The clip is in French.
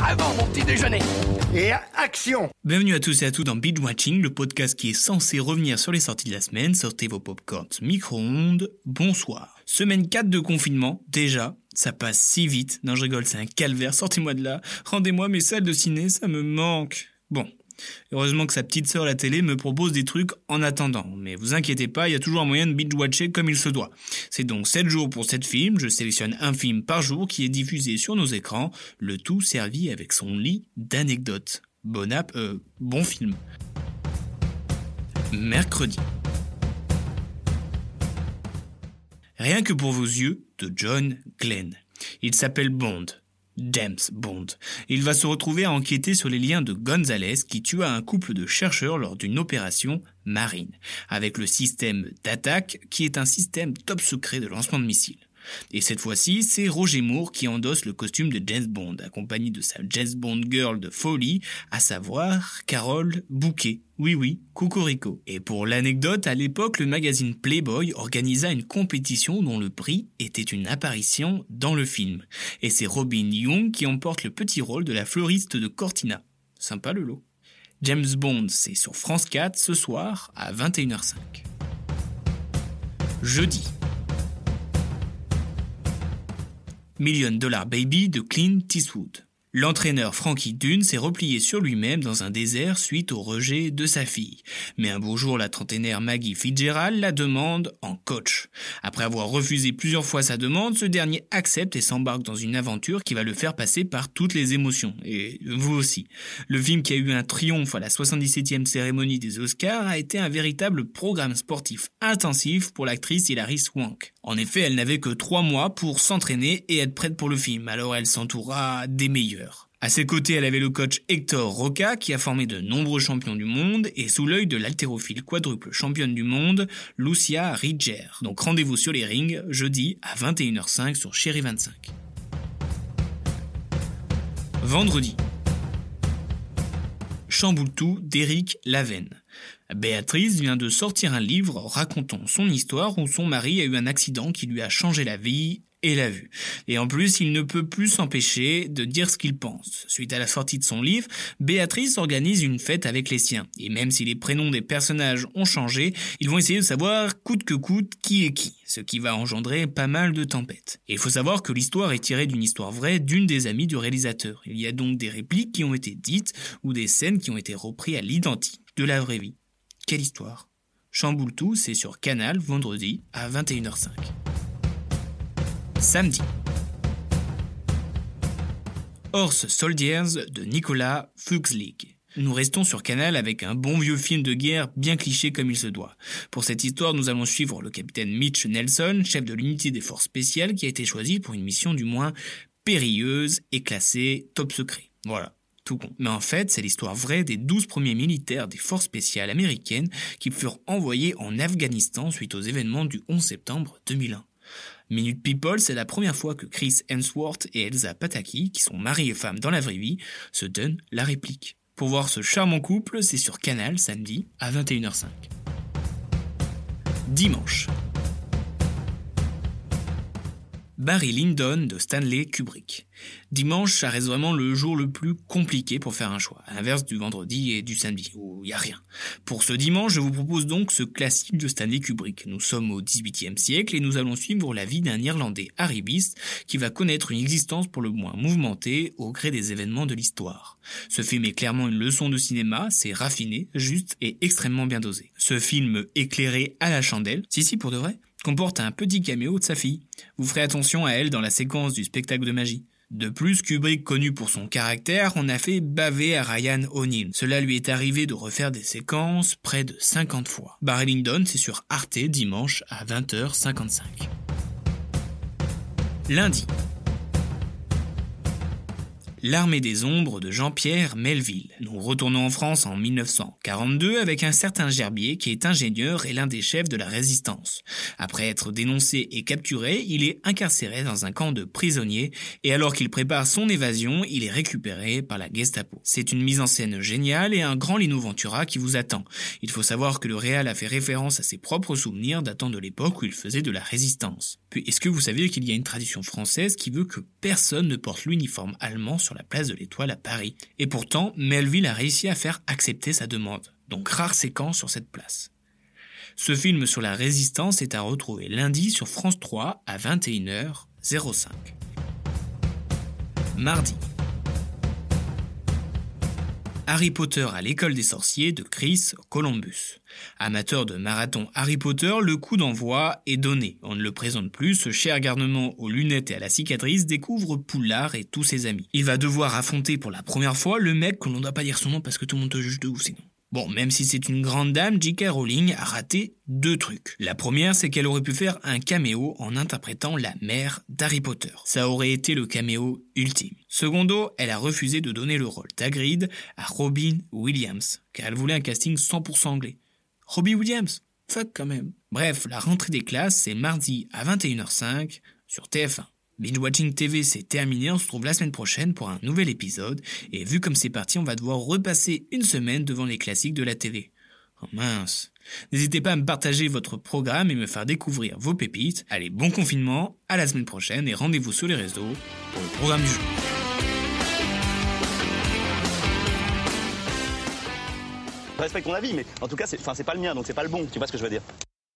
Avant mon petit déjeuner. Et action Bienvenue à tous et à toutes dans Binge Watching, le podcast qui est censé revenir sur les sorties de la semaine. Sortez vos popcorns micro-ondes. Bonsoir. Semaine 4 de confinement, déjà. Ça passe si vite. Non, je rigole, c'est un calvaire. Sortez-moi de là. Rendez-moi mes salles de ciné, ça me manque. Bon, Heureusement que sa petite sœur la télé me propose des trucs en attendant. Mais vous inquiétez pas, il y a toujours un moyen de binge-watcher comme il se doit. C'est donc 7 jours pour 7 films, je sélectionne un film par jour qui est diffusé sur nos écrans, le tout servi avec son lit d'anecdotes. Bon app, euh, bon film. Mercredi. Rien que pour vos yeux, de John Glenn. Il s'appelle Bond. James Bond. Il va se retrouver à enquêter sur les liens de Gonzalez qui tua un couple de chercheurs lors d'une opération marine, avec le système d'attaque qui est un système top secret de lancement de missiles. Et cette fois-ci, c'est Roger Moore qui endosse le costume de James Bond, accompagné de sa James Bond girl de folie, à savoir Carole Bouquet. Oui oui, Cocorico. Et pour l'anecdote, à l'époque, le magazine Playboy organisa une compétition dont le prix était une apparition dans le film. Et c'est Robin Young qui emporte le petit rôle de la fleuriste de Cortina. Sympa le lot. James Bond, c'est sur France 4 ce soir à 21h05. Jeudi, Million Dollar Baby de Clint Eastwood. L'entraîneur Frankie Dune s'est replié sur lui-même dans un désert suite au rejet de sa fille. Mais un beau jour, la trentenaire Maggie Fitzgerald la demande en coach. Après avoir refusé plusieurs fois sa demande, ce dernier accepte et s'embarque dans une aventure qui va le faire passer par toutes les émotions. Et vous aussi. Le film qui a eu un triomphe à la 77e cérémonie des Oscars a été un véritable programme sportif intensif pour l'actrice Hilary Swank. En effet, elle n'avait que trois mois pour s'entraîner et être prête pour le film, alors elle s'entoura des meilleurs. À ses côtés, elle avait le coach Hector Roca, qui a formé de nombreux champions du monde, et sous l'œil de l'haltérophile quadruple championne du monde, Lucia Ridger. Donc rendez-vous sur les rings, jeudi à 21h05 sur Chéri 25. Vendredi. Chamboultou d'Éric Lavenne. Béatrice vient de sortir un livre racontant son histoire où son mari a eu un accident qui lui a changé la vie et la vue. Et en plus, il ne peut plus s'empêcher de dire ce qu'il pense. Suite à la sortie de son livre, Béatrice organise une fête avec les siens. Et même si les prénoms des personnages ont changé, ils vont essayer de savoir coûte que coûte qui est qui, ce qui va engendrer pas mal de tempêtes. Et il faut savoir que l'histoire est tirée d'une histoire vraie d'une des amies du réalisateur. Il y a donc des répliques qui ont été dites ou des scènes qui ont été reprises à l'identique de la vraie vie. Quelle histoire? Chamboule tout, c'est sur Canal vendredi à 21h05 samedi. Horse Soldiers de Nicolas Fuchslig. Nous restons sur Canal avec un bon vieux film de guerre bien cliché comme il se doit. Pour cette histoire, nous allons suivre le capitaine Mitch Nelson, chef de l'unité des forces spéciales qui a été choisi pour une mission du moins périlleuse et classée top secret. Voilà. Tout. Mais en fait, c'est l'histoire vraie des 12 premiers militaires des forces spéciales américaines qui furent envoyés en Afghanistan suite aux événements du 11 septembre 2001. Minute People, c'est la première fois que Chris Hemsworth et Elsa Pataki, qui sont mari et femme dans la vraie vie, se donnent la réplique. Pour voir ce charmant couple, c'est sur Canal samedi à 21h05. Dimanche. Barry Lyndon de Stanley Kubrick. Dimanche, ça reste vraiment le jour le plus compliqué pour faire un choix, à l'inverse du vendredi et du samedi, où il n'y a rien. Pour ce dimanche, je vous propose donc ce classique de Stanley Kubrick. Nous sommes au XVIIIe siècle et nous allons suivre la vie d'un Irlandais arriviste qui va connaître une existence pour le moins mouvementée au gré des événements de l'histoire. Ce film est clairement une leçon de cinéma, c'est raffiné, juste et extrêmement bien dosé. Ce film éclairé à la chandelle, si si pour de vrai, comporte un petit caméo de sa fille. Vous ferez attention à elle dans la séquence du spectacle de magie. De plus, Kubrick, connu pour son caractère, en a fait baver à Ryan O'Neill. Cela lui est arrivé de refaire des séquences près de 50 fois. Barry Lyndon, c'est sur Arte dimanche à 20h55. Lundi, L'armée des ombres de Jean-Pierre Melville. Nous retournons en France en 1942 avec un certain Gerbier qui est ingénieur et l'un des chefs de la résistance. Après être dénoncé et capturé, il est incarcéré dans un camp de prisonniers et alors qu'il prépare son évasion, il est récupéré par la Gestapo. C'est une mise en scène géniale et un grand Lino Ventura qui vous attend. Il faut savoir que le réal a fait référence à ses propres souvenirs datant de l'époque où il faisait de la résistance. Puis est-ce que vous savez qu'il y a une tradition française qui veut que personne ne porte l'uniforme allemand sur la place de l'Étoile à Paris. Et pourtant, Melville a réussi à faire accepter sa demande. Donc rare séquence sur cette place. Ce film sur la résistance est à retrouver lundi sur France 3 à 21h05. Mardi, Harry Potter à l'école des sorciers de Chris Columbus. Amateur de marathon Harry Potter, le coup d'envoi est donné. On ne le présente plus, ce cher garnement aux lunettes et à la cicatrice découvre Poulard et tous ses amis. Il va devoir affronter pour la première fois le mec qu'on ne doit pas dire son nom parce que tout le monde te juge de ouf sinon. Bon, même si c'est une grande dame, J.K. Rowling a raté deux trucs. La première, c'est qu'elle aurait pu faire un caméo en interprétant la mère d'Harry Potter. Ça aurait été le caméo ultime. Secondo, elle a refusé de donner le rôle d'Agrid à Robin Williams, car elle voulait un casting 100% anglais. Robin Williams? Fuck quand même. Bref, la rentrée des classes, c'est mardi à 21h05 sur TF1. Binge Watching TV, c'est terminé. On se retrouve la semaine prochaine pour un nouvel épisode. Et vu comme c'est parti, on va devoir repasser une semaine devant les classiques de la télé. Oh mince. N'hésitez pas à me partager votre programme et me faire découvrir vos pépites. Allez, bon confinement, à la semaine prochaine et rendez-vous sur les réseaux pour le programme du jour. Respecte ton avis, mais en tout cas, c'est pas le mien, donc c'est pas le bon. Tu vois ce que je veux dire?